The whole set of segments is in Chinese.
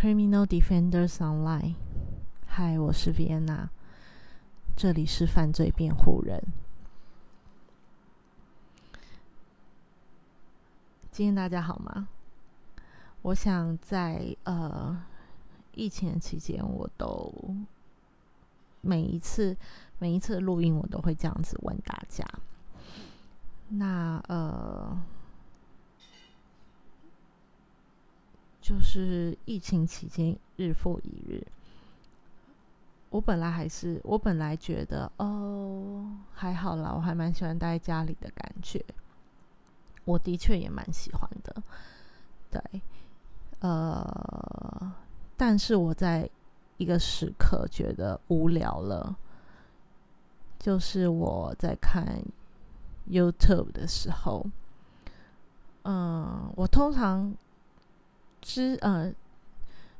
Criminal Defenders Online，嗨，我是 Vienna，这里是犯罪辩护人。今天大家好吗？我想在呃疫情期间，我都每一次每一次录音，我都会这样子问大家。那呃。就是疫情期间日复一日，我本来还是我本来觉得哦还好啦，我还蛮喜欢待在家里的感觉，我的确也蛮喜欢的，对，呃，但是我在一个时刻觉得无聊了，就是我在看 YouTube 的时候，嗯，我通常。之呃，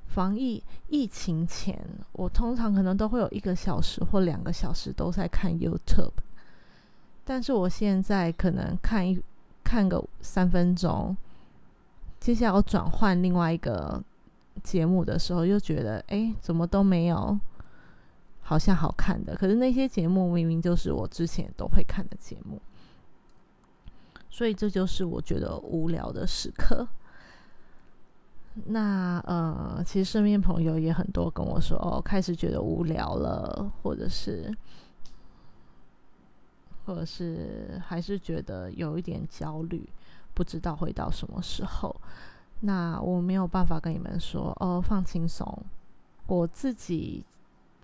防疫疫情前，我通常可能都会有一个小时或两个小时都在看 YouTube，但是我现在可能看一看个三分钟，接下来我转换另外一个节目的时候，又觉得哎，怎么都没有好像好看的。可是那些节目明明就是我之前都会看的节目，所以这就是我觉得无聊的时刻。那呃，其实身边朋友也很多跟我说，哦，开始觉得无聊了，或者是，或者是还是觉得有一点焦虑，不知道会到什么时候。那我没有办法跟你们说，哦，放轻松。我自己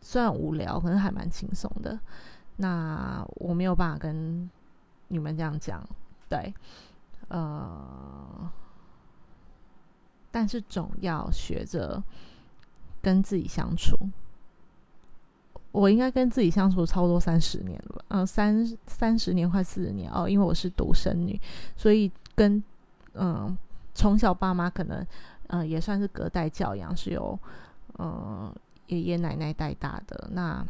虽然无聊，可是还蛮轻松的。那我没有办法跟你们这样讲，对，呃。但是总要学着跟自己相处。我应该跟自己相处差不多三十年了，嗯，三三十年快四十年哦。因为我是独生女，所以跟嗯从小爸妈可能嗯也算是隔代教养，是由嗯爷爷奶奶带大的。那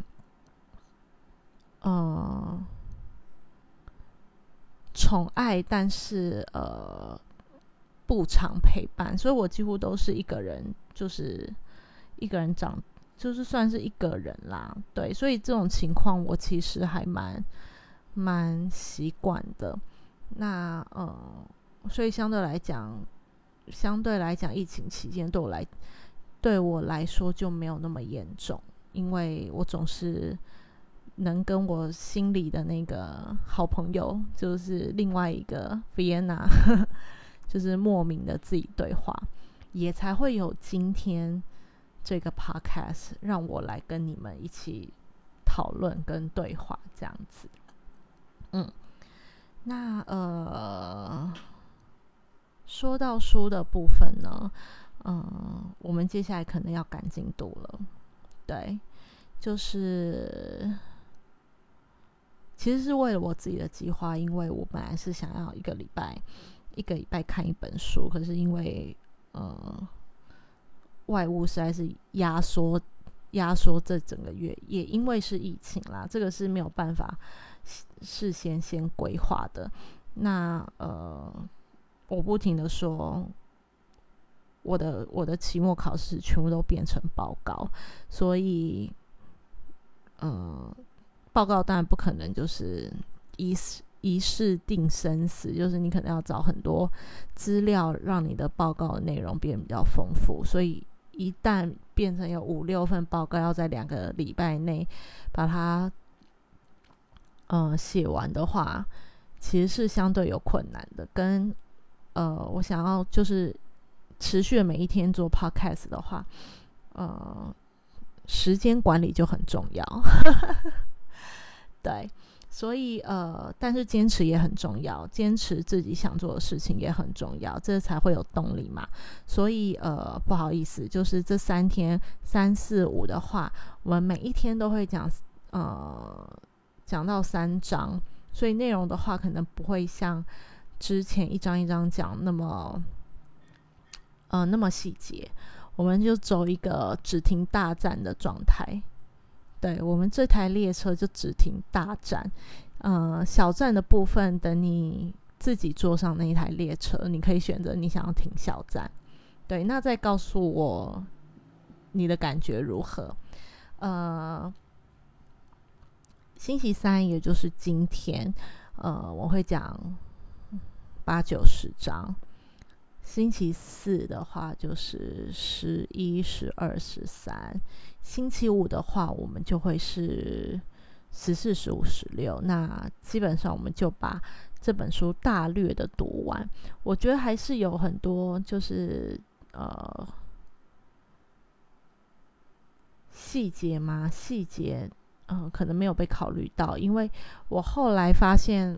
嗯宠爱，但是呃。不常陪伴，所以我几乎都是一个人，就是一个人长，就是算是一个人啦。对，所以这种情况我其实还蛮蛮习惯的。那呃，所以相对来讲，相对来讲，疫情期间对我来对我来说就没有那么严重，因为我总是能跟我心里的那个好朋友，就是另外一个 Vienna。就是莫名的自己对话，也才会有今天这个 podcast 让我来跟你们一起讨论跟对话这样子。嗯，那呃，说到书的部分呢，嗯，我们接下来可能要赶进度了。对，就是其实是为了我自己的计划，因为我本来是想要一个礼拜。一个礼拜看一本书，可是因为呃外物实在是压缩压缩这整个月，也因为是疫情啦，这个是没有办法事先先规划的。那呃我不停的说，我的我的期末考试全部都变成报告，所以呃报告当然不可能就是一。一试定生死，就是你可能要找很多资料，让你的报告的内容变得比较丰富。所以一旦变成有五六份报告，要在两个礼拜内把它嗯写完的话，其实是相对有困难的。跟呃，我想要就是持续每一天做 podcast 的话，呃，时间管理就很重要。对。所以，呃，但是坚持也很重要，坚持自己想做的事情也很重要，这才会有动力嘛。所以，呃，不好意思，就是这三天三四五的话，我们每一天都会讲，呃，讲到三章，所以内容的话可能不会像之前一章一章讲那么，呃，那么细节。我们就走一个只听大战的状态。对我们这台列车就只停大站，呃，小站的部分等你自己坐上那一台列车，你可以选择你想要停小站。对，那再告诉我你的感觉如何？呃，星期三也就是今天，呃，我会讲八九十章。星期四的话就是十一、十二、十三。星期五的话，我们就会是十四、十五、十六。那基本上我们就把这本书大略的读完。我觉得还是有很多就是呃细节嘛，细节嗯可能没有被考虑到，因为我后来发现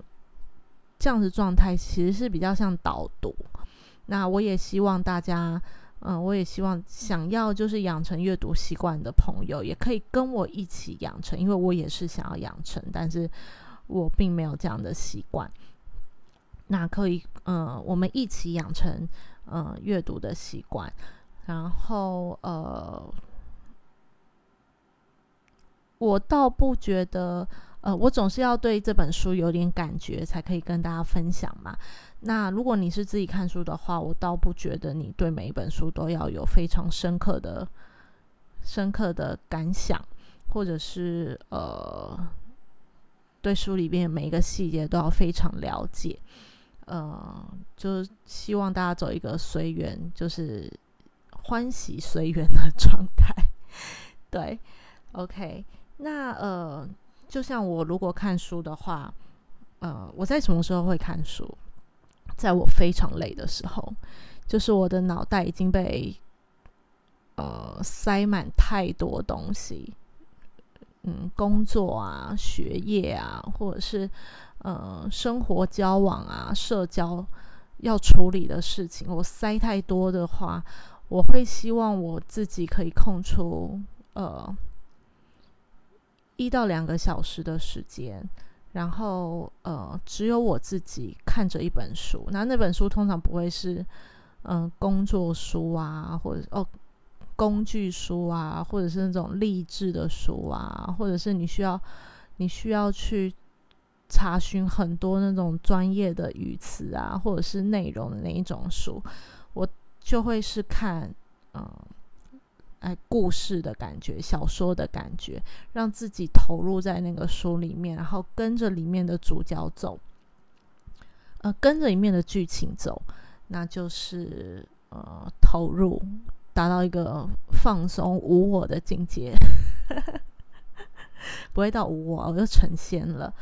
这样子状态其实是比较像导读。那我也希望大家，嗯，我也希望想要就是养成阅读习惯的朋友，也可以跟我一起养成，因为我也是想要养成，但是我并没有这样的习惯。那可以，嗯，我们一起养成，嗯，阅读的习惯。然后，呃，我倒不觉得，呃，我总是要对这本书有点感觉，才可以跟大家分享嘛。那如果你是自己看书的话，我倒不觉得你对每一本书都要有非常深刻的、深刻的感想，或者是呃，对书里面每一个细节都要非常了解。呃，就希望大家走一个随缘，就是欢喜随缘的状态。对，OK。那呃，就像我如果看书的话，呃，我在什么时候会看书？在我非常累的时候，就是我的脑袋已经被呃塞满太多东西，嗯，工作啊、学业啊，或者是呃生活交往啊、社交要处理的事情，我塞太多的话，我会希望我自己可以空出呃一到两个小时的时间。然后，呃，只有我自己看着一本书，那那本书通常不会是，嗯，工作书啊，或者哦，工具书啊，或者是那种励志的书啊，或者是你需要你需要去查询很多那种专业的语词啊，或者是内容的那一种书，我就会是看，嗯。哎，故事的感觉，小说的感觉，让自己投入在那个书里面，然后跟着里面的主角走，呃，跟着里面的剧情走，那就是呃投入，达到一个放松无我的境界，不会到无我，我就成仙了。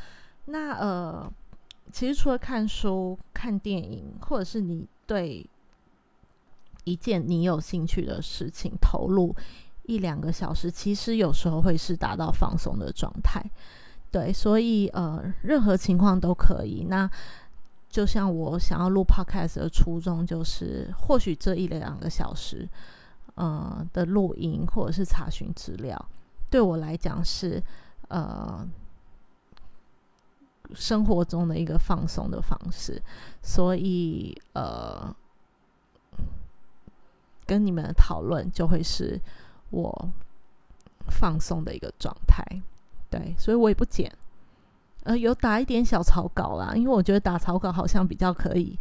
那呃，其实除了看书、看电影，或者是你对。一件你有兴趣的事情，投入一两个小时，其实有时候会是达到放松的状态。对，所以呃，任何情况都可以。那就像我想要录 podcast 的初衷，就是或许这一两个小时，呃的录音或者是查询资料，对我来讲是呃生活中的一个放松的方式。所以呃。跟你们讨论就会是我放松的一个状态，对，所以我也不剪，呃，有打一点小草稿啦，因为我觉得打草稿好像比较可以，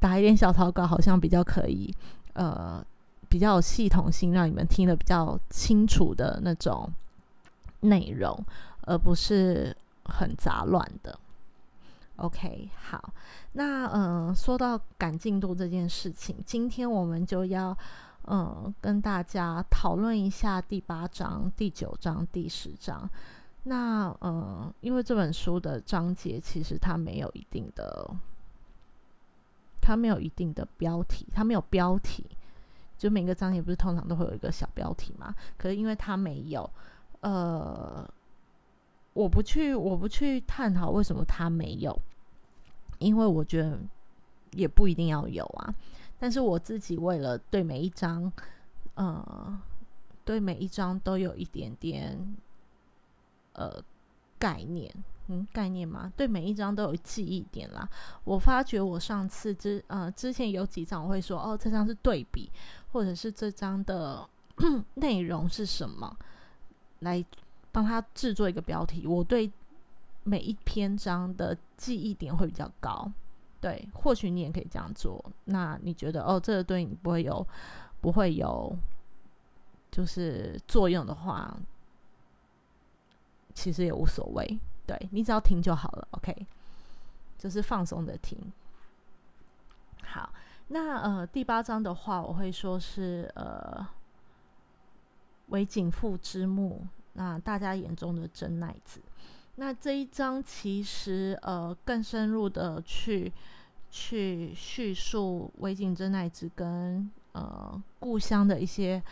打一点小草稿好像比较可以，呃，比较系统性，让你们听得比较清楚的那种内容，而不是很杂乱的。OK，好，那嗯，说到赶进度这件事情，今天我们就要。嗯，跟大家讨论一下第八章、第九章、第十章。那呃，因为这本书的章节其实它没有一定的，它没有一定的标题，它没有标题。就每个章节不是通常都会有一个小标题嘛？可是因为它没有，呃，我不去，我不去探讨为什么它没有，因为我觉得也不一定要有啊。但是我自己为了对每一章，呃，对每一章都有一点点，呃，概念，嗯，概念嘛，对每一章都有记忆点啦。我发觉我上次之呃之前有几章我会说，哦，这张是对比，或者是这张的 内容是什么，来帮他制作一个标题。我对每一篇章的记忆点会比较高。对，或许你也可以这样做。那你觉得哦，这个对你不会有不会有就是作用的话，其实也无所谓。对你只要听就好了，OK，就是放松的听。好，那呃第八章的话，我会说是呃为景父之墓，那大家眼中的真奈子。那这一章其实呃更深入的去去叙述尾井真奈子跟呃故乡的一些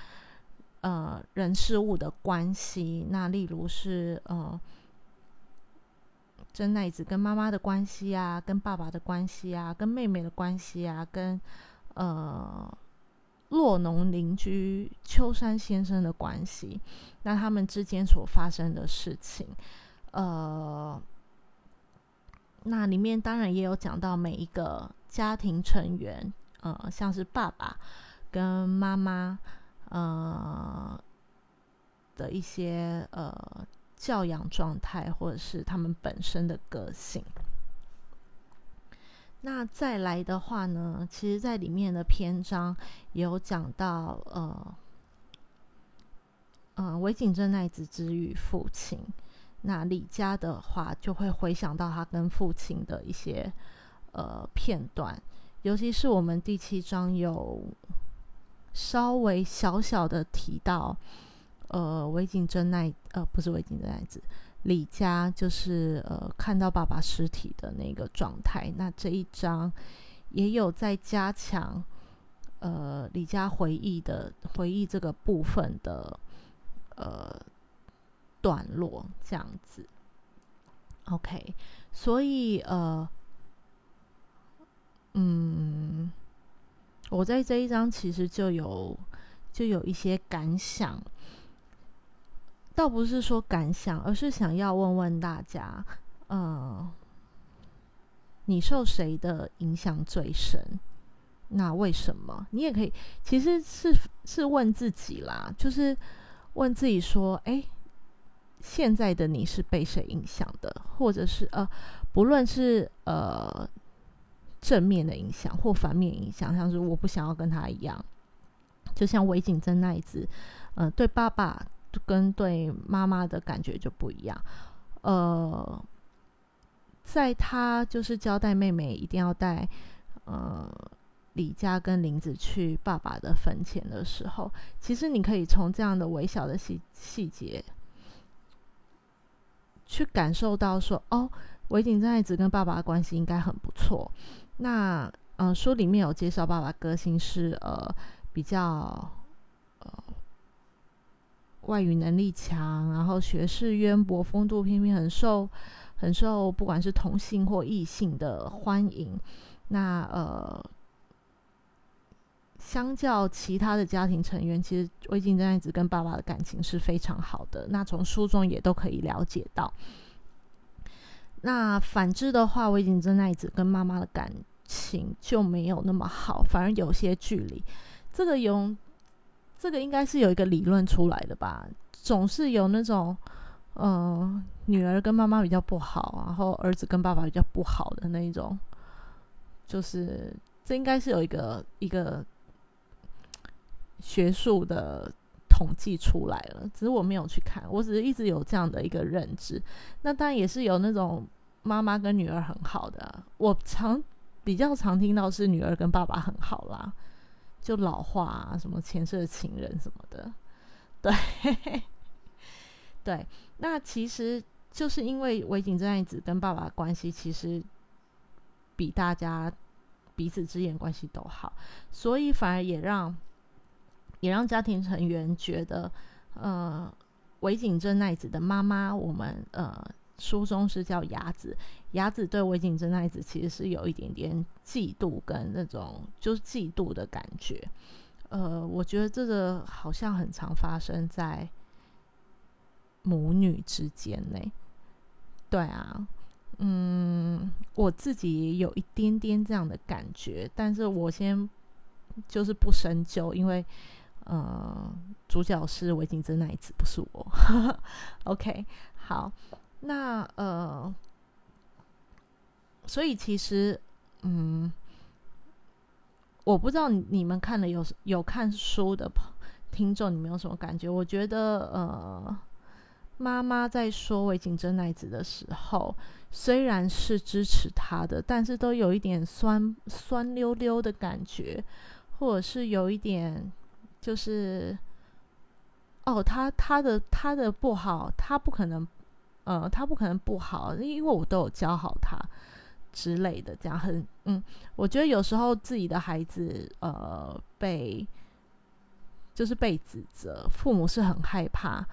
呃人事物的关系。那例如是呃。真奈子跟妈妈的关系啊，跟爸爸的关系啊，跟妹妹的关系啊，跟呃洛农邻居秋山先生的关系，那他们之间所发生的事情，呃，那里面当然也有讲到每一个家庭成员，呃，像是爸爸跟妈妈，呃的一些呃。教养状态，或者是他们本身的个性。那再来的话呢，其实，在里面的篇章也有讲到，呃，嗯，尾井正奈子之于父亲。那李家的话，就会回想到他跟父亲的一些呃片段，尤其是我们第七章有稍微小小的提到。呃，尾井真奈，呃，不是尾井真奈子，李家就是呃，看到爸爸尸体的那个状态。那这一章也有在加强，呃，李家回忆的回忆这个部分的呃段落，这样子。OK，所以呃，嗯，我在这一章其实就有就有一些感想。倒不是说感想，而是想要问问大家，呃，你受谁的影响最深？那为什么？你也可以，其实是是问自己啦，就是问自己说，哎，现在的你是被谁影响的？或者是呃，不论是呃正面的影响或反面影响，像是我不想要跟他一样，就像韦景珍那一次，呃，对爸爸。跟对妈妈的感觉就不一样。呃，在他就是交代妹妹一定要带呃李家跟林子去爸爸的坟前的时候，其实你可以从这样的微小的细细节去感受到说，哦，维景真爱子跟爸爸的关系应该很不错。那嗯，书里面有介绍爸爸个性是呃比较。外语能力强，然后学识渊博，风度翩翩，很受很受不管是同性或异性的欢迎。那呃，相较其他的家庭成员，其实魏晋真爱子跟爸爸的感情是非常好的。那从书中也都可以了解到。那反之的话，魏晋真爱子跟妈妈的感情就没有那么好，反而有些距离。这个有。这个应该是有一个理论出来的吧，总是有那种，嗯，女儿跟妈妈比较不好，然后儿子跟爸爸比较不好的那一种，就是这应该是有一个一个学术的统计出来了，只是我没有去看，我只是一直有这样的一个认知。那当然也是有那种妈妈跟女儿很好的，我常比较常听到是女儿跟爸爸很好啦。就老化啊，什么前世的情人什么的，对，对，那其实就是因为尾井真爱子跟爸爸关系其实比大家彼此之间关系都好，所以反而也让也让家庭成员觉得，呃，尾井真奈子的妈妈，我们呃。书中是叫雅子，雅子对尾井真奈子其实是有一点点嫉妒跟那种就是嫉妒的感觉。呃，我觉得这个好像很常发生在母女之间呢。对啊，嗯，我自己也有一点点这样的感觉，但是我先就是不深究，因为呃，主角是尾井真奈子，不是我。OK，好。那呃，所以其实，嗯，我不知道你们看了有有看书的听众你们有什么感觉？我觉得呃，妈妈在说尾井真奈子的时候，虽然是支持她的，但是都有一点酸酸溜溜的感觉，或者是有一点就是哦，他他的他的不好，他不可能呃，他不可能不好，因为我都有教好他。之类的，这样很嗯，我觉得有时候自己的孩子呃被就是被指责，父母是很害怕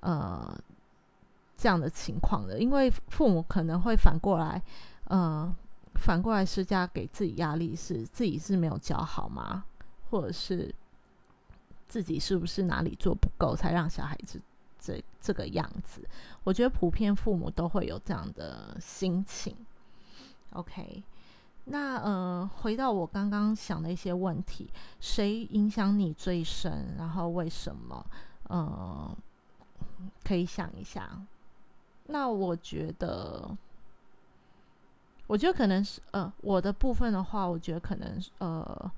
呃这样的情况的，因为父母可能会反过来呃反过来施加给自己压力，是自己是没有教好吗？或者是自己是不是哪里做不够，才让小孩子这这个样子？我觉得普遍父母都会有这样的心情。OK，那呃，回到我刚刚想的一些问题，谁影响你最深？然后为什么？呃，可以想一下。那我觉得，我觉得可能是呃，我的部分的话，我觉得可能呃，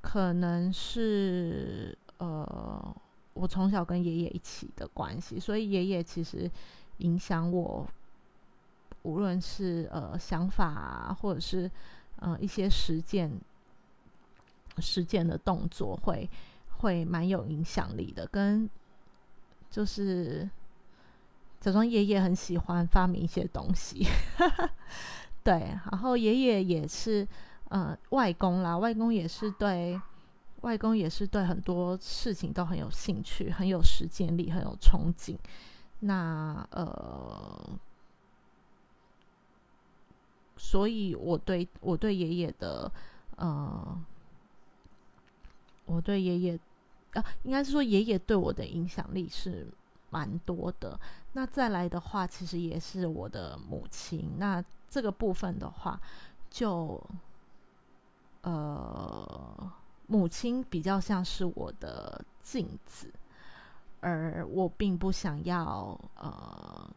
可能是呃，我从小跟爷爷一起的关系，所以爷爷其实影响我。无论是呃想法，啊或者是呃一些实践、实践的动作，会会蛮有影响力的。跟就是假装爷爷很喜欢发明一些东西，对。然后爷爷也是呃外公啦，外公也是对外公也是对很多事情都很有兴趣，很有实践力，很有憧憬。那呃。所以，我对我对爷爷的，呃，我对爷爷，啊，应该是说爷爷对我的影响力是蛮多的。那再来的话，其实也是我的母亲。那这个部分的话，就，呃，母亲比较像是我的镜子，而我并不想要，呃。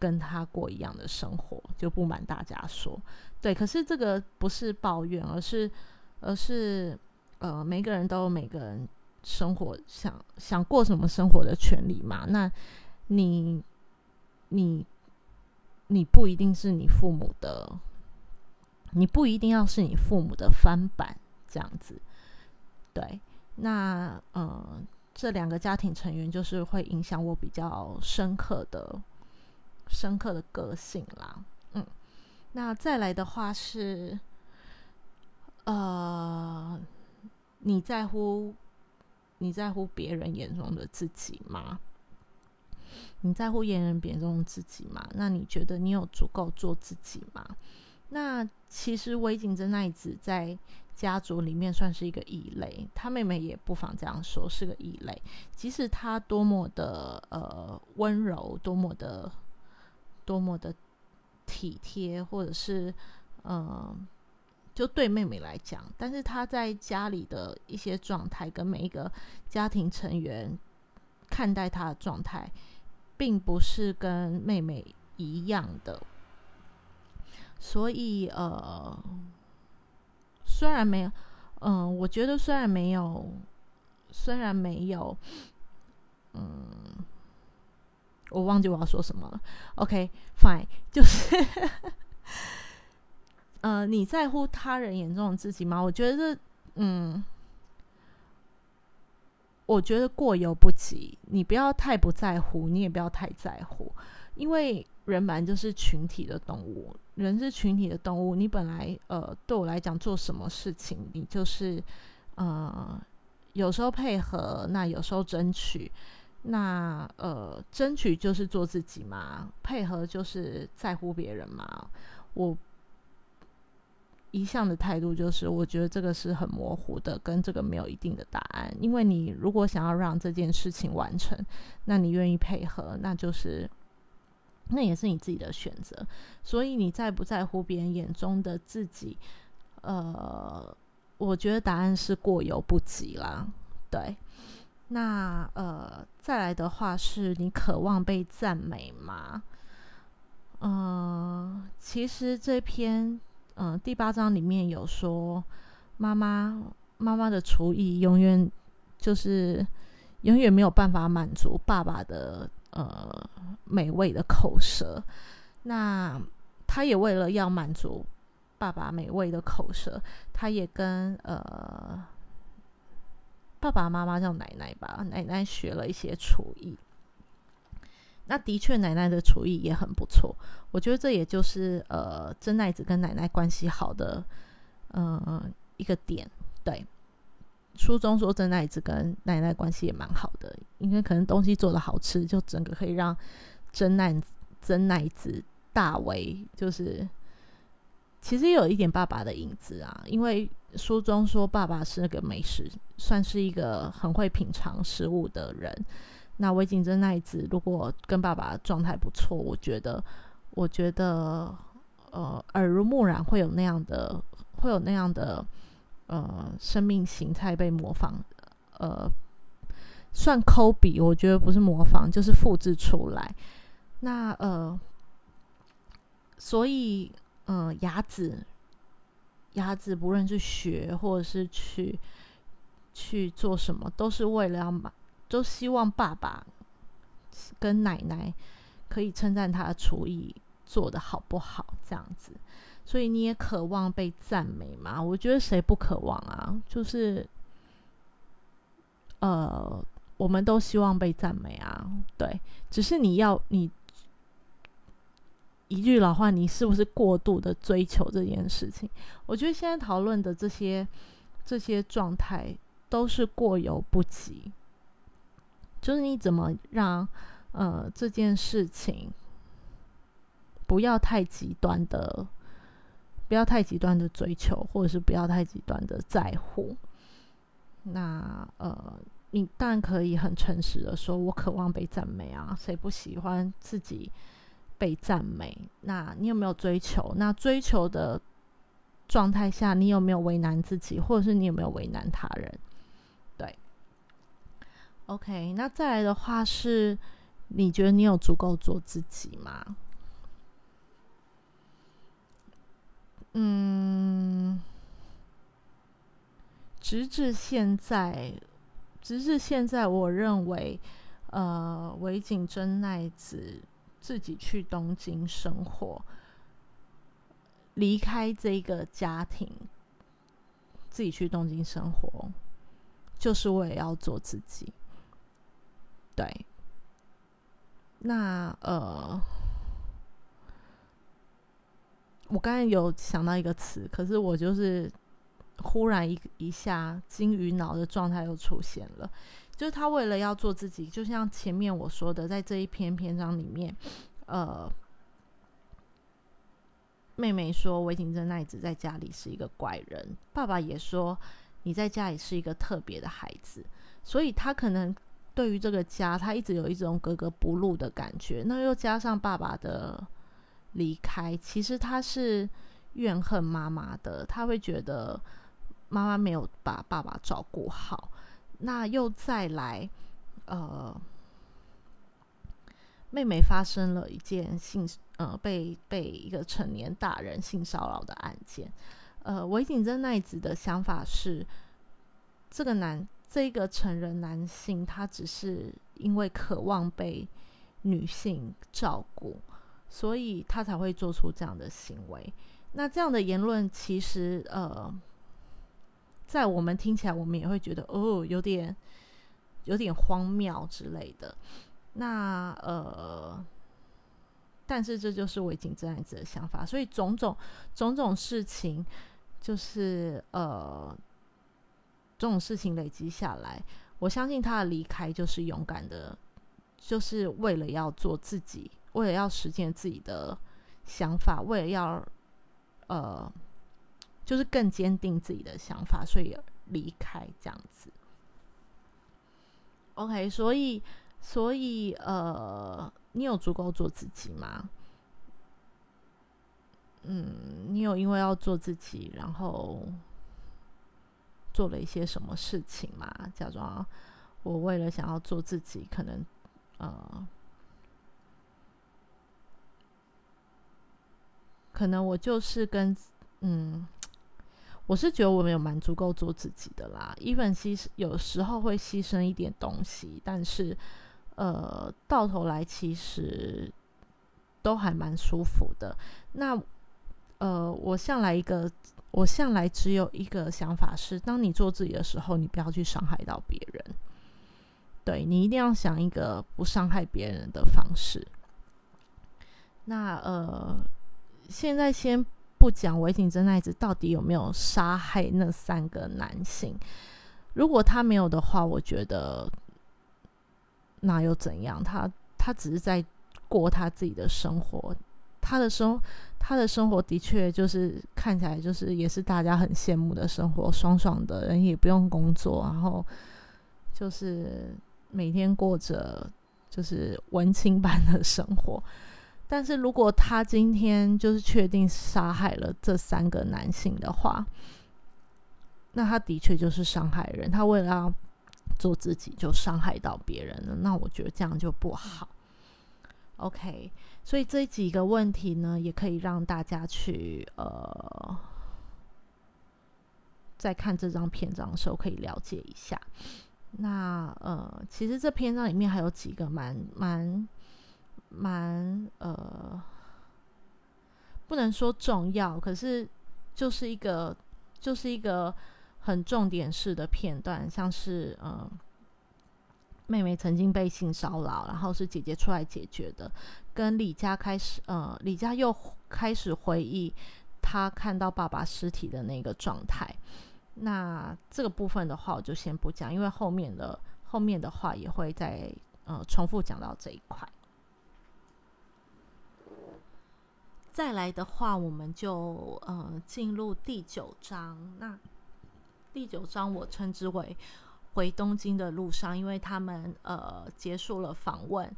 跟他过一样的生活，就不瞒大家说，对。可是这个不是抱怨，而是，而是，呃，每个人都有每个人生活想想过什么生活的权利嘛。那你，你，你不一定是你父母的，你不一定要是你父母的翻版这样子，对。那，呃，这两个家庭成员就是会影响我比较深刻的。深刻的个性啦，嗯，那再来的话是，呃，你在乎你在乎别人眼中的自己吗？你在乎别人眼中的自己吗？那你觉得你有足够做自己吗？那其实尾井真奈子在家族里面算是一个异类，他妹妹也不妨这样说，是个异类。即使他多么的呃温柔，多么的。多么的体贴，或者是，嗯，就对妹妹来讲，但是她在家里的一些状态，跟每一个家庭成员看待她的状态，并不是跟妹妹一样的。所以，呃，虽然没有，嗯，我觉得虽然没有，虽然没有，嗯。我忘记我要说什么了。OK，fine，就是，呃，你在乎他人眼中的自己吗？我觉得，嗯，我觉得过犹不及。你不要太不在乎，你也不要太在乎，因为人本来就是群体的动物，人是群体的动物。你本来，呃，对我来讲，做什么事情，你就是，呃，有时候配合，那有时候争取。那呃，争取就是做自己嘛，配合就是在乎别人嘛。我一向的态度就是，我觉得这个是很模糊的，跟这个没有一定的答案。因为你如果想要让这件事情完成，那你愿意配合，那就是那也是你自己的选择。所以你在不在乎别人眼中的自己，呃，我觉得答案是过犹不及啦。对。那呃，再来的话是你渴望被赞美吗？嗯，其实这篇嗯第八章里面有说，妈妈妈妈的厨艺永远就是永远没有办法满足爸爸的呃美味的口舌。那他也为了要满足爸爸美味的口舌，他也跟呃爸爸妈妈叫奶奶吧，奶奶学了一些厨艺。那的确，奶奶的厨艺也很不错。我觉得这也就是呃真奈子跟奶奶关系好的嗯一个点。对，书中说真奈子跟奶奶关系也蛮好的，因为可能东西做的好吃，就整个可以让真奈子真奈子大为就是其实有一点爸爸的影子啊。因为书中说爸爸是那个美食，算是一个很会品尝食物的人。那维景真奈子如果跟爸爸状态不错，我觉得，我觉得，呃，耳濡目染会有那样的，会有那样的，呃，生命形态被模仿，呃，算抠笔，我觉得不是模仿，就是复制出来。那呃，所以，嗯，牙子，牙子不论是学或者是去去做什么，都是为了要买。都希望爸爸跟奶奶可以称赞他的厨艺做的好不好，这样子。所以你也渴望被赞美吗？我觉得谁不渴望啊？就是，呃，我们都希望被赞美啊。对，只是你要你一句老话，你是不是过度的追求这件事情？我觉得现在讨论的这些这些状态都是过犹不及。就是你怎么让呃这件事情不要太极端的，不要太极端的追求，或者是不要太极端的在乎。那呃，你当然可以很诚实的说，我渴望被赞美啊，谁不喜欢自己被赞美？那你有没有追求？那追求的状态下，你有没有为难自己，或者是你有没有为难他人对？OK，那再来的话是，你觉得你有足够做自己吗？嗯，直至现在，直至现在，我认为，呃，尾井真奈子自己去东京生活，离开这个家庭，自己去东京生活，就是为了要做自己。对，那呃，我刚才有想到一个词，可是我就是忽然一一下金鱼脑的状态又出现了。就是他为了要做自己，就像前面我说的，在这一篇篇章里面，呃，妹妹说维景真奈子在家里是一个怪人，爸爸也说你在家里是一个特别的孩子，所以他可能。对于这个家，他一直有一种格格不入的感觉。那又加上爸爸的离开，其实他是怨恨妈妈的。他会觉得妈妈没有把爸爸照顾好。那又再来，呃，妹妹发生了一件性呃被被一个成年大人性骚扰的案件。呃，维景真奈子的想法是，这个男。这个成人男性，他只是因为渴望被女性照顾，所以他才会做出这样的行为。那这样的言论，其实呃，在我们听起来，我们也会觉得哦，有点有点荒谬之类的。那呃，但是这就是我已经这样子的想法，所以种种种种事情，就是呃。这种事情累积下来，我相信他的离开就是勇敢的，就是为了要做自己，为了要实现自己的想法，为了要呃，就是更坚定自己的想法，所以离开这样子。OK，所以所以呃，你有足够做自己吗？嗯，你有因为要做自己，然后。做了一些什么事情吗？假装我为了想要做自己，可能呃，可能我就是跟嗯，我是觉得我们有蛮足够做自己的啦，even 牺有时候会牺牲一点东西，但是呃，到头来其实都还蛮舒服的。那呃，我向来一个，我向来只有一个想法是：当你做自己的时候，你不要去伤害到别人。对你一定要想一个不伤害别人的方式。那呃，现在先不讲维景真奈子到底有没有杀害那三个男性。如果他没有的话，我觉得那又怎样？他他只是在过他自己的生活。他的生他的生活的确就是看起来就是也是大家很羡慕的生活，爽爽的人也不用工作，然后就是每天过着就是文青般的生活。但是如果他今天就是确定杀害了这三个男性的话，那他的确就是伤害人。他为了要做自己，就伤害到别人了。那我觉得这样就不好。OK，所以这几个问题呢，也可以让大家去呃，在看这张篇章的时候可以了解一下。那呃，其实这篇章里面还有几个蛮蛮。蛮呃，不能说重要，可是就是一个就是一个很重点式的片段，像是呃，妹妹曾经被性骚扰，然后是姐姐出来解决的，跟李佳开始呃，李佳又开始回忆他看到爸爸尸体的那个状态。那这个部分的话，我就先不讲，因为后面的后面的话也会再呃重复讲到这一块。再来的话，我们就呃进入第九章。那第九章我称之为回东京的路上，因为他们呃结束了访问，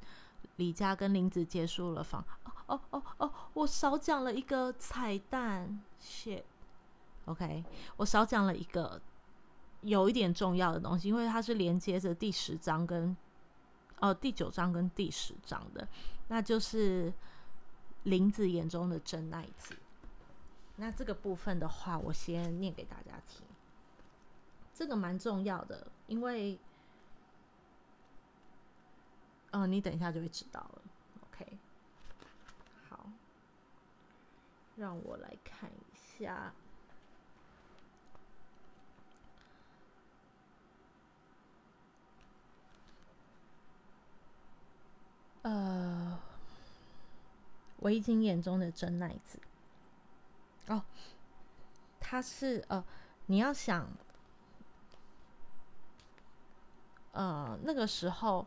李佳跟林子结束了访。哦哦哦，我少讲了一个彩蛋，shit，OK，我少讲了一个有一点重要的东西，因为它是连接着第十章跟呃第九章跟第十章的，那就是。林子眼中的真奈子，那这个部分的话，我先念给大家听。这个蛮重要的，因为，嗯，你等一下就会知道了。OK，好，让我来看一下。呃。维京眼中的真奈子，哦，他是呃，你要想，呃，那个时候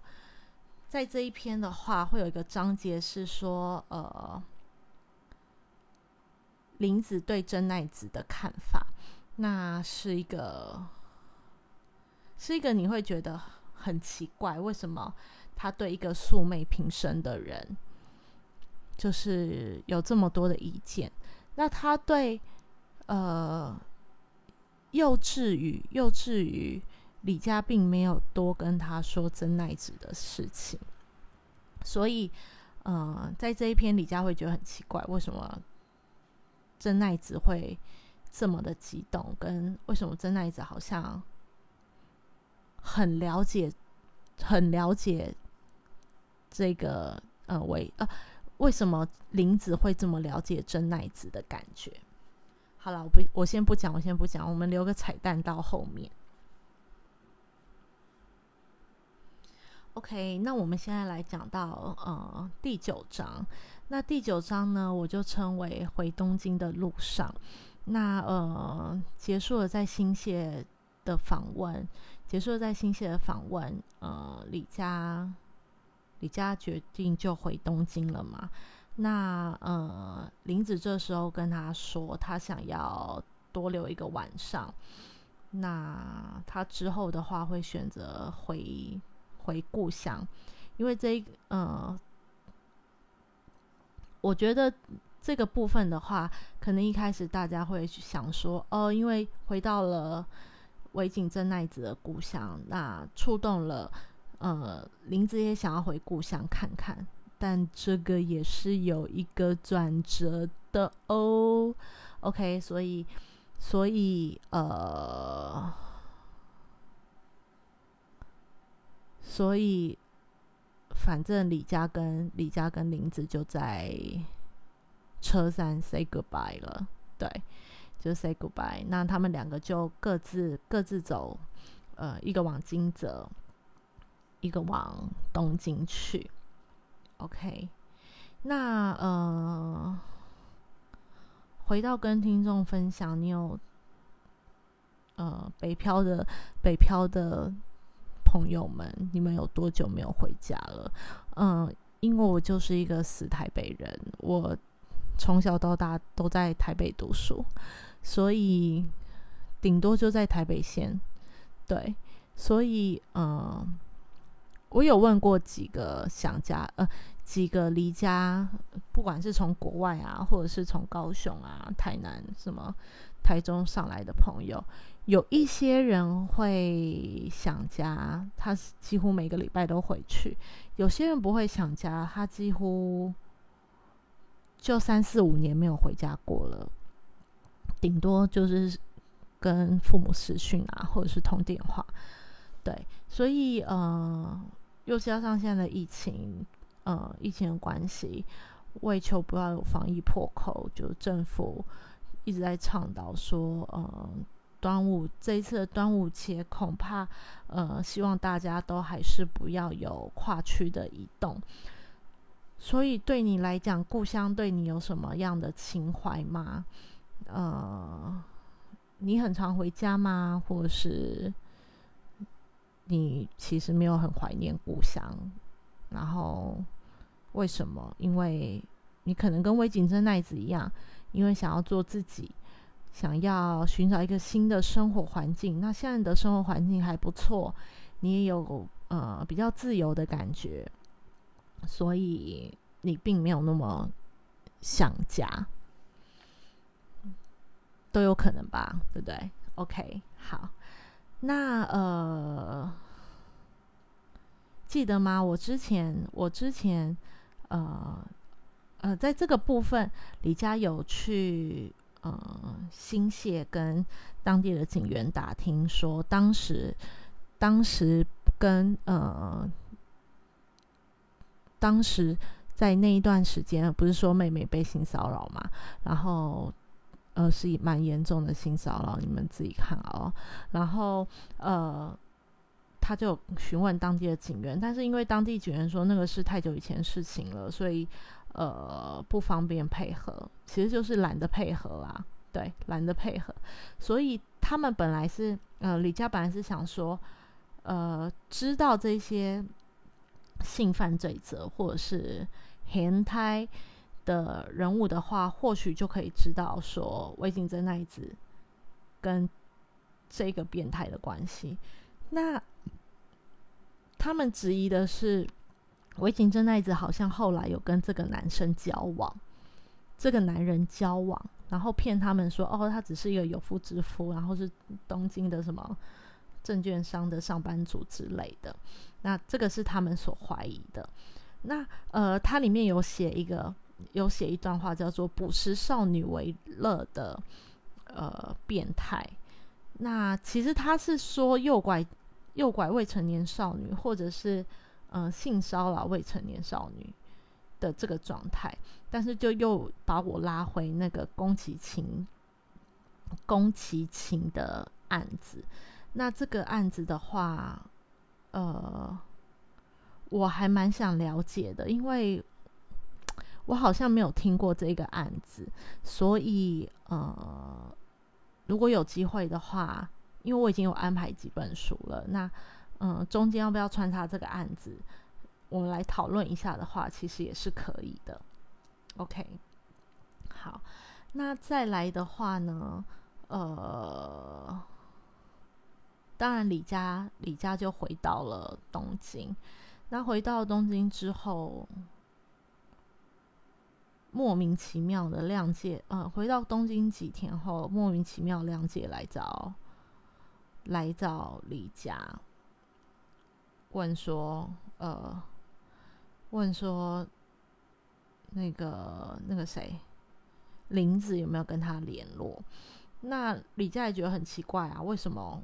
在这一篇的话，会有一个章节是说，呃，林子对真奈子的看法，那是一个，是一个你会觉得很奇怪，为什么他对一个素昧平生的人？就是有这么多的意见，那他对呃幼稚于幼稚于李家并没有多跟他说真奈子的事情，所以呃在这一篇李佳会觉得很奇怪，为什么真奈子会这么的激动，跟为什么真奈子好像很了解很了解这个呃为呃。为什么林子会这么了解真奈子的感觉？好了，我不，我先不讲，我先不讲，我们留个彩蛋到后面。OK，那我们现在来讲到呃第九章。那第九章呢，我就称为回东京的路上。那呃结束了在新泻的访问，结束了在新泻的访问。呃，李佳。李佳决定就回东京了嘛？那呃，林子这时候跟他说，他想要多留一个晚上。那他之后的话会选择回回故乡，因为这一呃，我觉得这个部分的话，可能一开始大家会想说，哦，因为回到了尾井真奈子的故乡，那触动了。呃，林子也想要回故乡看看，但这个也是有一个转折的哦。OK，所以所以呃，所以反正李佳跟李佳跟林子就在车站 say goodbye 了，对，就 say goodbye。那他们两个就各自各自走，呃，一个往金泽，一个往东京去。OK，那呃。回到跟听众分享，你有呃北漂的北漂的朋友们，你们有多久没有回家了？嗯，因为我就是一个死台北人，我从小到大都在台北读书，所以顶多就在台北县。对，所以嗯，我有问过几个想家呃。几个离家，不管是从国外啊，或者是从高雄啊、台南、什么台中上来的朋友，有一些人会想家，他几乎每个礼拜都回去；有些人不会想家，他几乎就三四五年没有回家过了，顶多就是跟父母视讯啊，或者是通电话。对，所以呃，又加上现在的疫情。呃，疫情的关系，为求不要有防疫破口，就政府一直在倡导说，呃，端午这一次的端午节，恐怕呃，希望大家都还是不要有跨区的移动。所以对你来讲，故乡对你有什么样的情怀吗？呃，你很常回家吗？或是你其实没有很怀念故乡？然后为什么？因为你可能跟魏景真奈子一样，因为想要做自己，想要寻找一个新的生活环境。那现在的生活环境还不错，你也有呃比较自由的感觉，所以你并没有那么想家，都有可能吧？对不对？OK，好，那呃。记得吗？我之前，我之前，呃，呃，在这个部分，李佳有去呃新泻跟当地的警员打听，说当时，当时跟呃，当时在那一段时间，不是说妹妹被性骚扰嘛？然后，呃，是蛮严重的性骚扰，你们自己看哦。然后，呃。他就询问当地的警员，但是因为当地警员说那个是太久以前事情了，所以呃不方便配合，其实就是懒得配合啦，对，懒得配合。所以他们本来是呃李家本来是想说，呃知道这些性犯罪者或者是変胎的人物的话，或许就可以知道说魏景真那一子跟这个变态的关系。那他们质疑的是，维景真奈子好像后来有跟这个男生交往，这个男人交往，然后骗他们说，哦，他只是一个有妇之夫，然后是东京的什么证券商的上班族之类的。那这个是他们所怀疑的。那呃，它里面有写一个，有写一段话，叫做“捕食少女为乐的呃变态”。那其实他是说诱拐。诱拐未成年少女，或者是嗯性骚扰未成年少女的这个状态，但是就又把我拉回那个宫崎勤宫崎勤的案子。那这个案子的话，呃，我还蛮想了解的，因为我好像没有听过这个案子，所以呃，如果有机会的话。因为我已经有安排几本书了，那嗯，中间要不要穿插这个案子，我们来讨论一下的话，其实也是可以的。OK，好，那再来的话呢，呃，当然李家李家就回到了东京，那回到东京之后，莫名其妙的谅解，呃，回到东京几天后，莫名其妙谅解来找。来找李家，问说，呃，问说，那个那个谁，林子有没有跟他联络？那李佳也觉得很奇怪啊，为什么？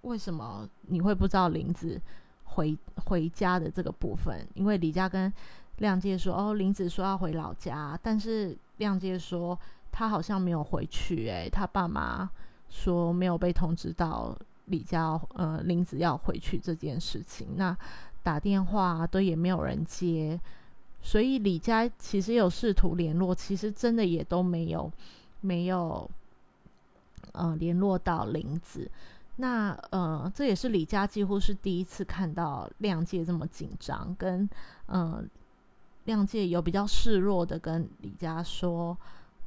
为什么你会不知道林子回回家的这个部分？因为李佳跟亮介说：“哦，林子说要回老家，但是亮介说他好像没有回去。诶，他爸妈说没有被通知到李家呃林子要回去这件事情。那打电话都也没有人接，所以李佳其实有试图联络，其实真的也都没有没有呃联络到林子。”那呃，这也是李佳几乎是第一次看到亮介这么紧张，跟呃亮介有比较示弱的跟李佳说，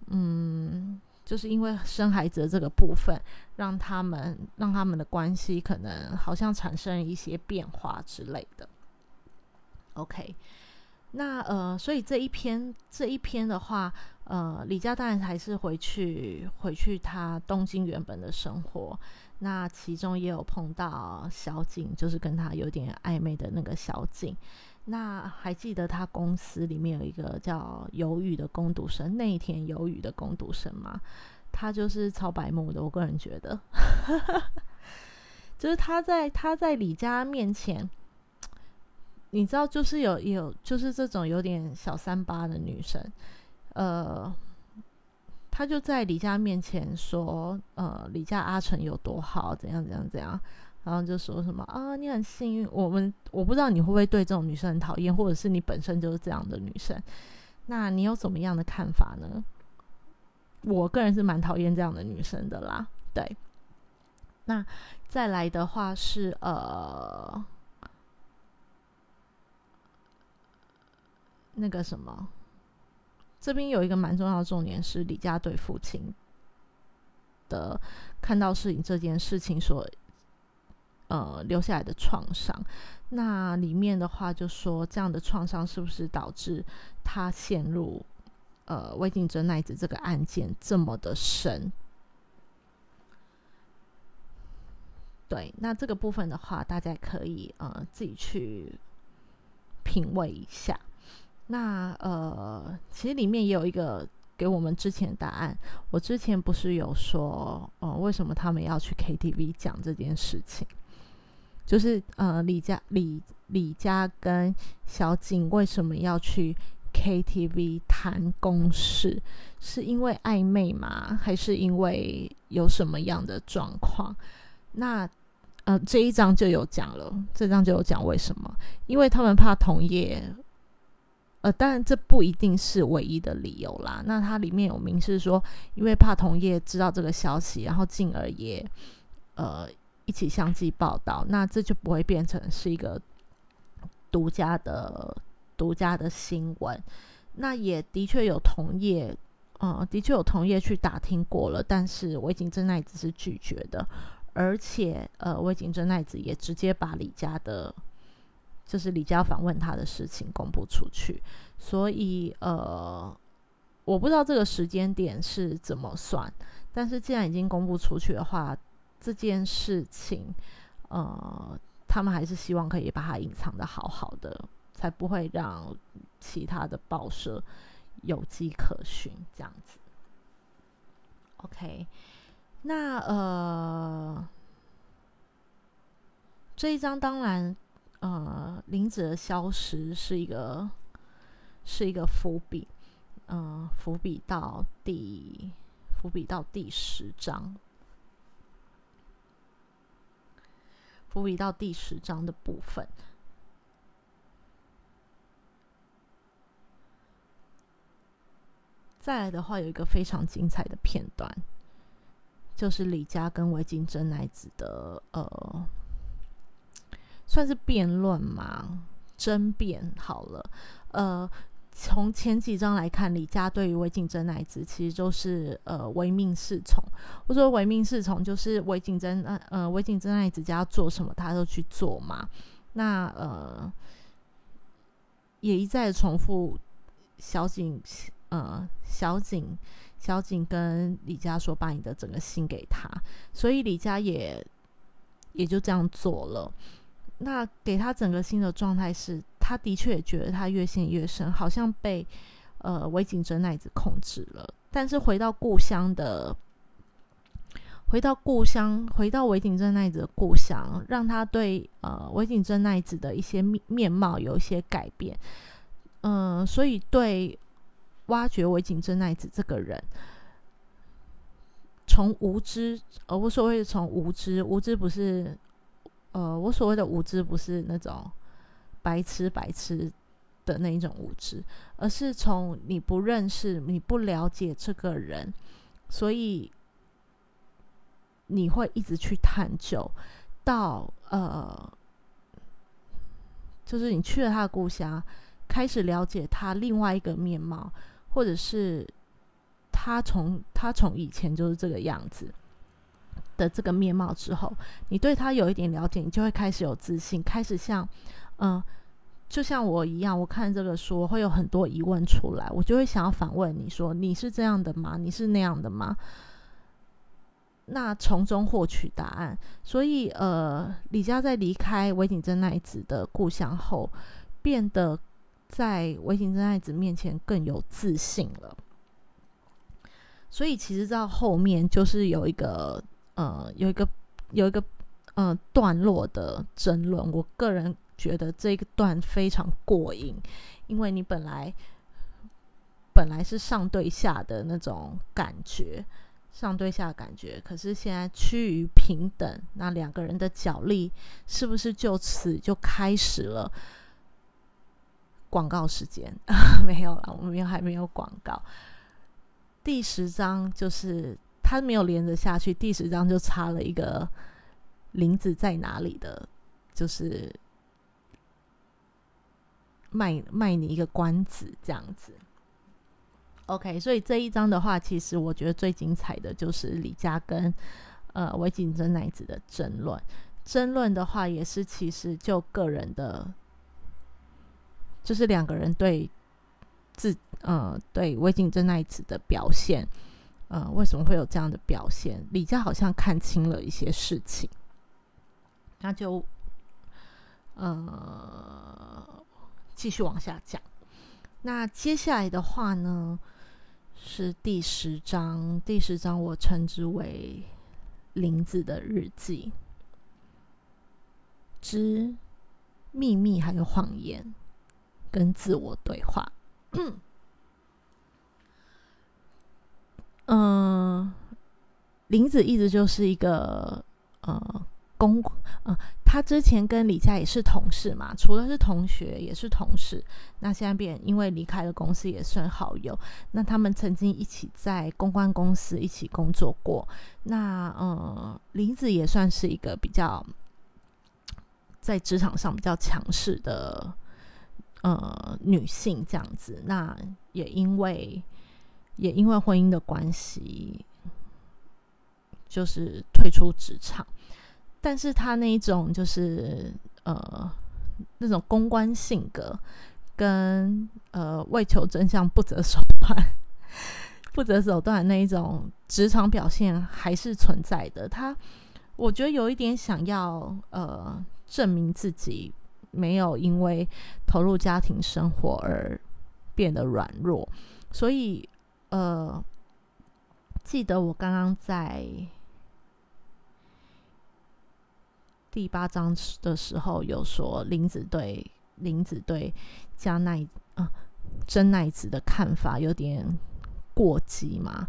嗯，就是因为生孩子的这个部分，让他们让他们的关系可能好像产生一些变化之类的。OK，那呃，所以这一篇这一篇的话，呃，李佳当然还是回去回去他东京原本的生活。那其中也有碰到小景，就是跟他有点暧昧的那个小景。那还记得他公司里面有一个叫有雨的攻读生，内田有雨的攻读生吗？他就是超白目的，我个人觉得，就是他在他在李佳面前，你知道，就是有有就是这种有点小三八的女生，呃。他就在李佳面前说：“呃，李佳阿成有多好，怎样怎样怎样。”然后就说什么啊，你很幸运。我们我不知道你会不会对这种女生很讨厌，或者是你本身就是这样的女生。那你有怎么样的看法呢？我个人是蛮讨厌这样的女生的啦。对，那再来的话是呃，那个什么。这边有一个蛮重要的重点是李家对父亲的看到事情这件事情所呃留下来的创伤。那里面的话就说，这样的创伤是不是导致他陷入呃魏晋真奈子这个案件这么的深？对，那这个部分的话，大家可以呃自己去品味一下。那呃，其实里面也有一个给我们之前答案。我之前不是有说，呃，为什么他们要去 KTV 讲这件事情？就是呃，李佳、李李佳跟小景为什么要去 KTV 谈公事？是因为暧昧吗？还是因为有什么样的状况？那呃，这一章就有讲了，这章就有讲为什么？因为他们怕同业。呃，当然这不一定是唯一的理由啦。那它里面有明示说，因为怕同业知道这个消息，然后进而也呃一起相继报道，那这就不会变成是一个独家的独家的新闻。那也的确有同业，呃，的确有同业去打听过了，但是魏景真奈子是拒绝的，而且呃，魏景真奈子也直接把李家的。就是李家访问他的事情公布出去，所以呃，我不知道这个时间点是怎么算，但是既然已经公布出去的话，这件事情呃，他们还是希望可以把它隐藏的好好的，才不会让其他的报社有迹可循这样子。OK，那呃，这一张当然。呃，林子的消失是一个是一个伏笔，呃，伏笔到第伏笔到第十章，伏笔到第十章的部分。再来的话，有一个非常精彩的片段，就是李佳跟韦金真乃子的呃。算是辩论嘛，争辩好了。呃，从前几章来看，李家对于魏景真乃子其实就是呃唯命是从。我说唯命是从，就是魏景真呃呃魏景真奈子家做什么，他都去做嘛。那呃也一再重复小景呃小景小景跟李家说，把你的整个心给他，所以李家也也就这样做了。那给他整个新的状态是，他的确也觉得他越陷越深，好像被呃韦景真奈子控制了。但是回到故乡的回到故乡，回到尾井真奈子的故乡，让他对呃尾井真奈子的一些面面貌有一些改变。嗯，所以对挖掘尾井真奈子这个人，从无知，呃，我所谓的从无知，无知不是，呃，我所谓的无知不是那种白痴白痴的那一种无知，而是从你不认识、你不了解这个人，所以你会一直去探究，到呃，就是你去了他的故乡。开始了解他另外一个面貌，或者是他从他从以前就是这个样子的这个面貌之后，你对他有一点了解，你就会开始有自信，开始像嗯，就像我一样，我看这个书会有很多疑问出来，我就会想要反问你说你是这样的吗？你是那样的吗？那从中获取答案。所以呃，李佳在离开维景真奈子的故乡后，变得。在维井真爱子面前更有自信了，所以其实到后面就是有一个呃，有一个有一个呃段落的争论。我个人觉得这一段非常过瘾，因为你本来本来是上对下的那种感觉，上对下的感觉，可是现在趋于平等，那两个人的角力是不是就此就开始了？广告时间 没有了，我们还没有广告。第十章就是他没有连着下去，第十章就插了一个林子在哪里的，就是卖卖你一个关子这样子。OK，所以这一章的话，其实我觉得最精彩的就是李佳跟呃维景真奈子的争论。争论的话，也是其实就个人的。就是两个人对自呃对魏景真奈子的表现，呃为什么会有这样的表现？李佳好像看清了一些事情，那就呃继续往下讲。那接下来的话呢是第十章，第十章我称之为林子的日记之秘密还有谎言。跟自我对话，嗯，林子一直就是一个呃公，呃，他之前跟李佳也是同事嘛，除了是同学也是同事，那现在变因为离开了公司也算好友，那他们曾经一起在公关公司一起工作过，那呃，林子也算是一个比较在职场上比较强势的。呃，女性这样子，那也因为也因为婚姻的关系，就是退出职场。但是他那一种就是呃那种公关性格，跟呃为求真相不择手段、不择手段那一种职场表现还是存在的。他我觉得有一点想要呃证明自己。没有因为投入家庭生活而变得软弱，所以呃，记得我刚刚在第八章的时候有说林子对林子对加奈啊真奈子的看法有点过激嘛？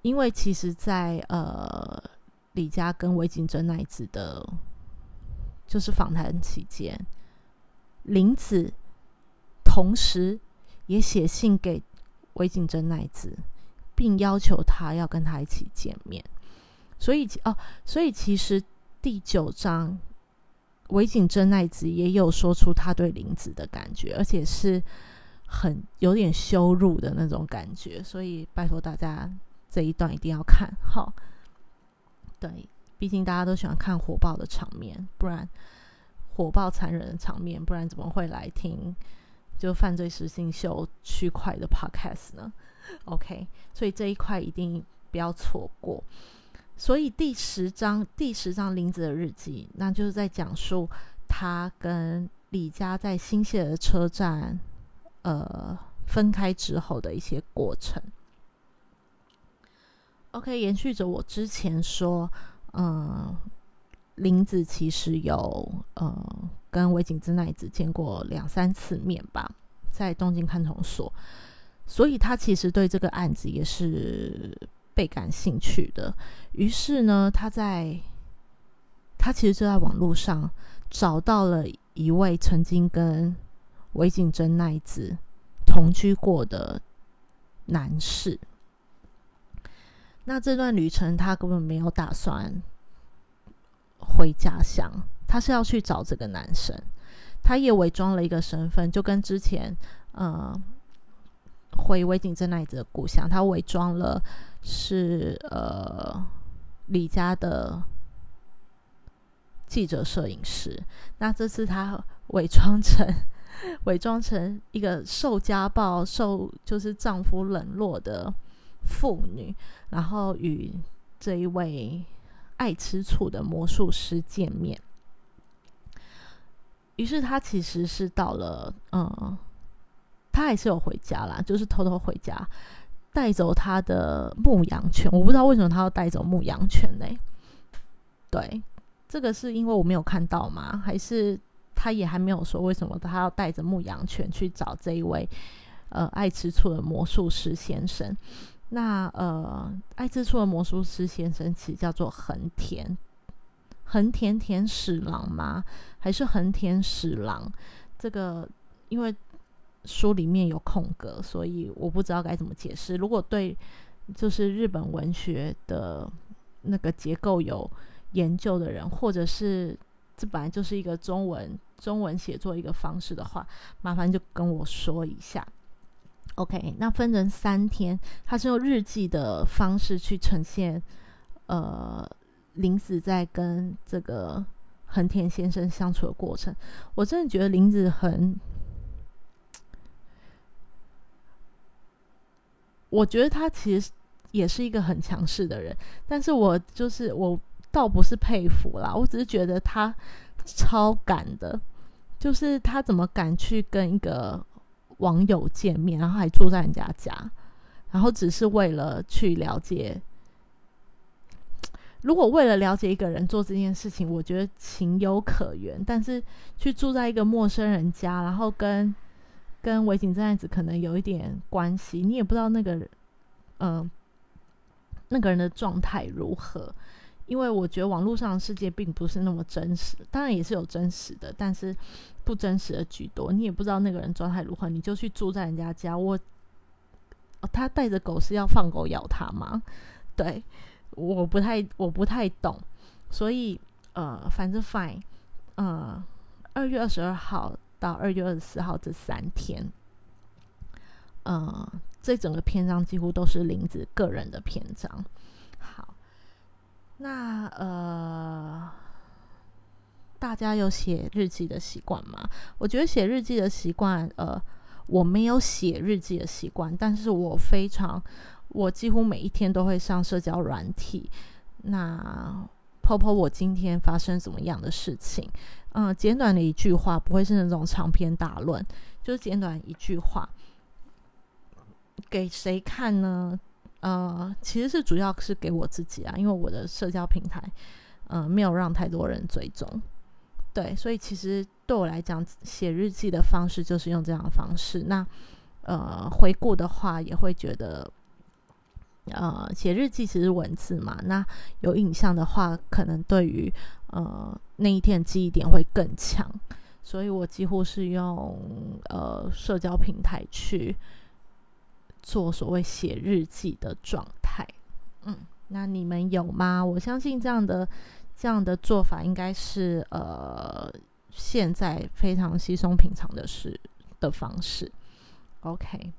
因为其实，在呃李佳跟魏景真奈子的。就是访谈期间，林子同时也写信给韦景真奈子，并要求他要跟他一起见面。所以哦，所以其实第九章韦景真奈子也有说出他对林子的感觉，而且是很有点羞辱的那种感觉。所以拜托大家这一段一定要看好，对。毕竟大家都喜欢看火爆的场面，不然火爆残忍的场面，不然怎么会来听就犯罪实境秀区块的 podcast 呢？OK，所以这一块一定不要错过。所以第十章第十章林子的日记，那就是在讲述他跟李佳在新泻的车站呃分开之后的一些过程。OK，延续着我之前说，嗯，林子其实有呃跟尾井之奈子见过两三次面吧，在东京看守所，所以他其实对这个案子也是倍感兴趣的。于是呢，他在他其实就在网络上找到了一位曾经跟尾井真奈子同居过的男士。那这段旅程，他根本没有打算回家乡，他是要去找这个男生。他也伪装了一个身份，就跟之前呃回维景镇奈子的故乡，他伪装了是呃李家的记者摄影师。那这次他伪装成伪装成一个受家暴、受就是丈夫冷落的。妇女，然后与这一位爱吃醋的魔术师见面。于是他其实是到了，嗯，他还是有回家啦，就是偷偷回家，带走他的牧羊犬。我不知道为什么他要带走牧羊犬呢？对，这个是因为我没有看到吗？还是他也还没有说为什么他要带着牧羊犬去找这一位呃爱吃醋的魔术师先生？那呃，爱吃醋的魔术师先生其实叫做横田，横田田史郎吗？还是横田史郎？这个因为书里面有空格，所以我不知道该怎么解释。如果对就是日本文学的那个结构有研究的人，或者是这本来就是一个中文中文写作一个方式的话，麻烦就跟我说一下。OK，那分成三天，他是用日记的方式去呈现，呃，林子在跟这个横田先生相处的过程。我真的觉得林子很，我觉得他其实也是一个很强势的人，但是我就是我倒不是佩服啦，我只是觉得他超敢的，就是他怎么敢去跟一个。网友见面，然后还住在人家家，然后只是为了去了解。如果为了了解一个人做这件事情，我觉得情有可原。但是去住在一个陌生人家，然后跟跟维景这样子可能有一点关系，你也不知道那个嗯那个人的状态如何。因为我觉得网络上的世界并不是那么真实，当然也是有真实的，但是不真实的居多。你也不知道那个人状态如何，你就去住在人家家。我，他带着狗是要放狗咬他吗？对，我不太我不太懂。所以呃，反正 fine，呃，二月二十二号到二月二十四号这三天，呃，这整个篇章几乎都是林子个人的篇章。好那呃，大家有写日记的习惯吗？我觉得写日记的习惯，呃，我没有写日记的习惯，但是我非常，我几乎每一天都会上社交软体，那抛抛我今天发生怎么样的事情，嗯，简短的一句话，不会是那种长篇大论，就是简短一句话，给谁看呢？呃，其实是主要是给我自己啊，因为我的社交平台，呃，没有让太多人追踪，对，所以其实对我来讲，写日记的方式就是用这样的方式。那呃，回顾的话，也会觉得，呃，写日记其实文字嘛，那有影像的话，可能对于呃那一天记忆点会更强，所以我几乎是用呃社交平台去。做所谓写日记的状态，嗯，那你们有吗？我相信这样的这样的做法应该是呃现在非常稀松平常的事的方式。OK，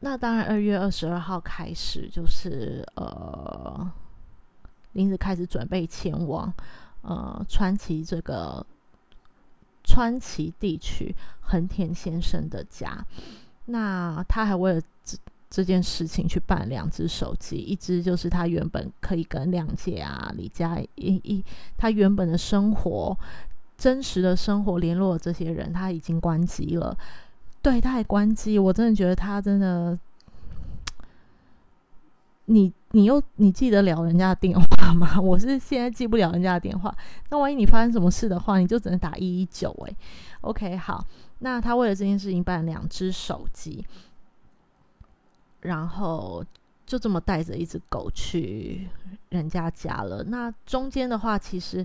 那当然，二月二十二号开始就是呃林子开始准备前往呃川崎这个。川崎地区横田先生的家，那他还为了这这件事情去办两只手机，一只就是他原本可以跟亮姐啊、李佳一一他原本的生活、真实的生活联络的这些人，他已经关机了。对，他还关机，我真的觉得他真的你你又你记得了人家的电话吗？我是现在记不了人家的电话。那万一你发生什么事的话，你就只能打一一九。诶 o k 好。那他为了这件事情办了两只手机，然后就这么带着一只狗去人家家了。那中间的话，其实。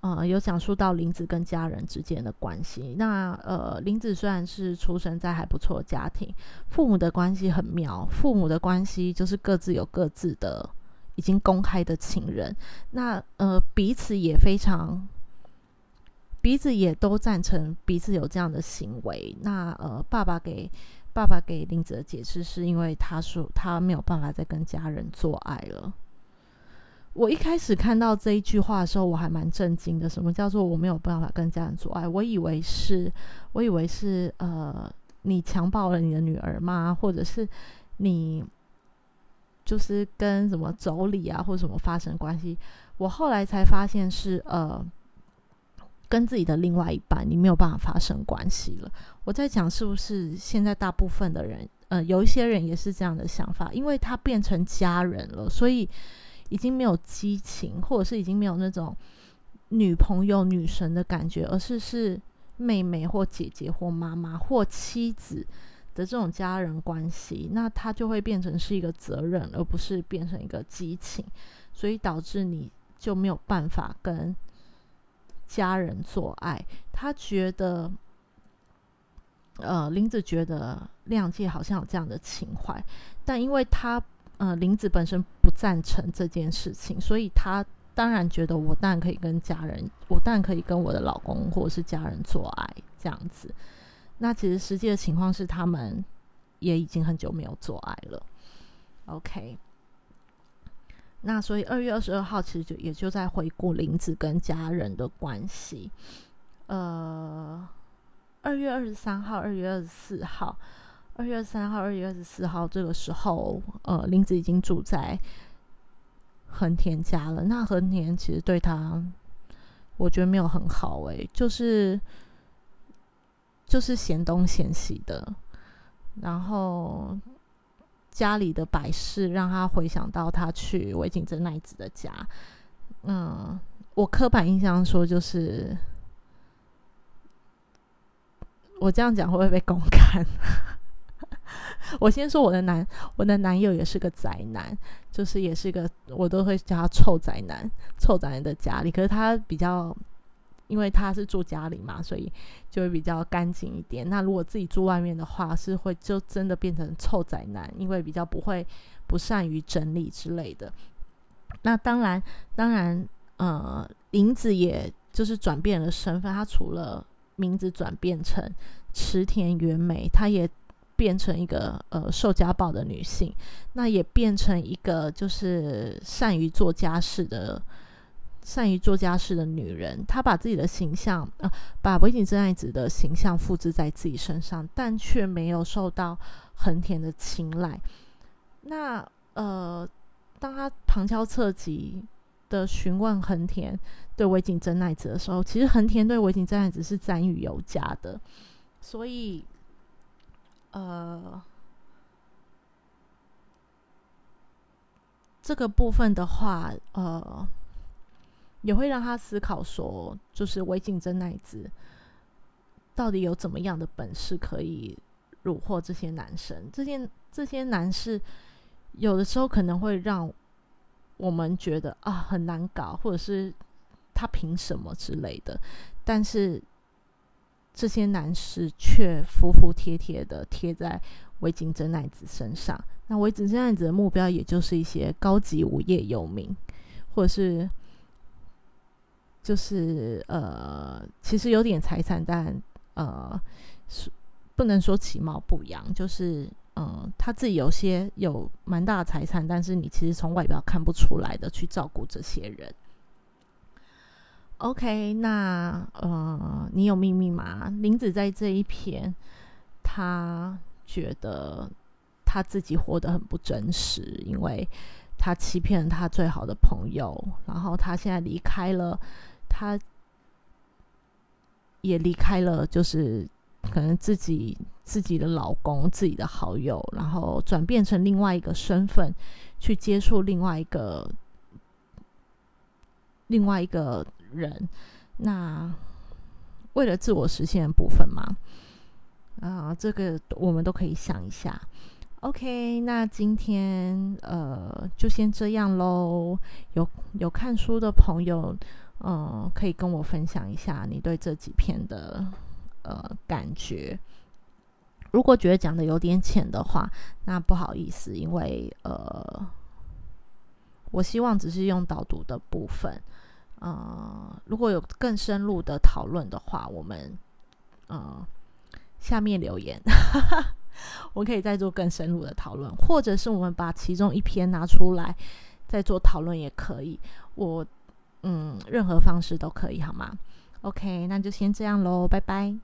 呃，有讲述到林子跟家人之间的关系。那呃，林子虽然是出生在还不错的家庭，父母的关系很妙。父母的关系就是各自有各自的已经公开的情人。那呃，彼此也非常，彼此也都赞成彼此有这样的行为。那呃，爸爸给爸爸给林子的解释是因为他说他没有办法再跟家人做爱了。我一开始看到这一句话的时候，我还蛮震惊的。什么叫做我没有办法跟家人做爱？我以为是，我以为是呃，你强暴了你的女儿吗？或者是你就是跟什么妯娌啊，或者什么发生关系？我后来才发现是呃，跟自己的另外一半，你没有办法发生关系了。我在讲是不是现在大部分的人，呃，有一些人也是这样的想法，因为他变成家人了，所以。已经没有激情，或者是已经没有那种女朋友、女神的感觉，而是是妹妹或姐姐或妈妈或妻子的这种家人关系，那它就会变成是一个责任，而不是变成一个激情，所以导致你就没有办法跟家人做爱。他觉得，呃，林子觉得亮界好像有这样的情怀，但因为他。呃，林子本身不赞成这件事情，所以他当然觉得我当然可以跟家人，我当然可以跟我的老公或者是家人做爱这样子。那其实实际的情况是，他们也已经很久没有做爱了。OK，那所以二月二十二号其实就也就在回顾林子跟家人的关系。呃，二月二十三号、二月二十四号。二月三号、二月二十四号这个时候，呃，林子已经住在横田家了。那横田其实对他，我觉得没有很好诶，就是就是嫌东嫌西的。然后家里的摆饰让他回想到他去尾井真奈子的家。嗯，我刻板印象说就是，我这样讲会不会被公 开？我先说我的男，我的男友也是个宅男，就是也是个，我都会叫他臭宅男，臭宅男的家里。可是他比较，因为他是住家里嘛，所以就会比较干净一点。那如果自己住外面的话，是会就真的变成臭宅男，因为比较不会不善于整理之类的。那当然，当然，呃，林子也就是转变了身份，他除了名字转变成池田原美，他也。变成一个呃受家暴的女性，那也变成一个就是善于做家事的善于做家事的女人。她把自己的形象呃，把尾井真爱子的形象复制在自己身上，但却没有受到横田的青睐。那呃，当他旁敲侧击的询问横田对尾井真爱子的时候，其实横田对尾井真爱子是赞誉有加的，所以。呃，这个部分的话，呃，也会让他思考说，就是魏景真奈子到底有怎么样的本事可以虏获这些男生？这些这些男士有的时候可能会让我们觉得啊很难搞，或者是他凭什么之类的，但是。这些男士却服服帖帖的贴在维井真奈子身上。那维井真奈子的目标，也就是一些高级无业游民，或者是就是呃，其实有点财产，但呃，是不能说其貌不扬，就是嗯，他自己有些有蛮大的财产，但是你其实从外表看不出来的，去照顾这些人。OK，那呃，你有秘密吗？林子在这一篇，他觉得他自己活得很不真实，因为他欺骗了他最好的朋友，然后他现在离开了，他也离开了，就是可能自己自己的老公、自己的好友，然后转变成另外一个身份去接触另外一个另外一个人。那为了自我实现的部分嘛，啊，这个我们都可以想一下。OK，那今天呃就先这样喽。有有看书的朋友，嗯，可以跟我分享一下你对这几篇的呃感觉。如果觉得讲的有点浅的话，那不好意思，因为呃，我希望只是用导读的部分。嗯，如果有更深入的讨论的话，我们嗯下面留言，我可以再做更深入的讨论，或者是我们把其中一篇拿出来再做讨论也可以。我嗯，任何方式都可以，好吗？OK，那就先这样喽，拜拜。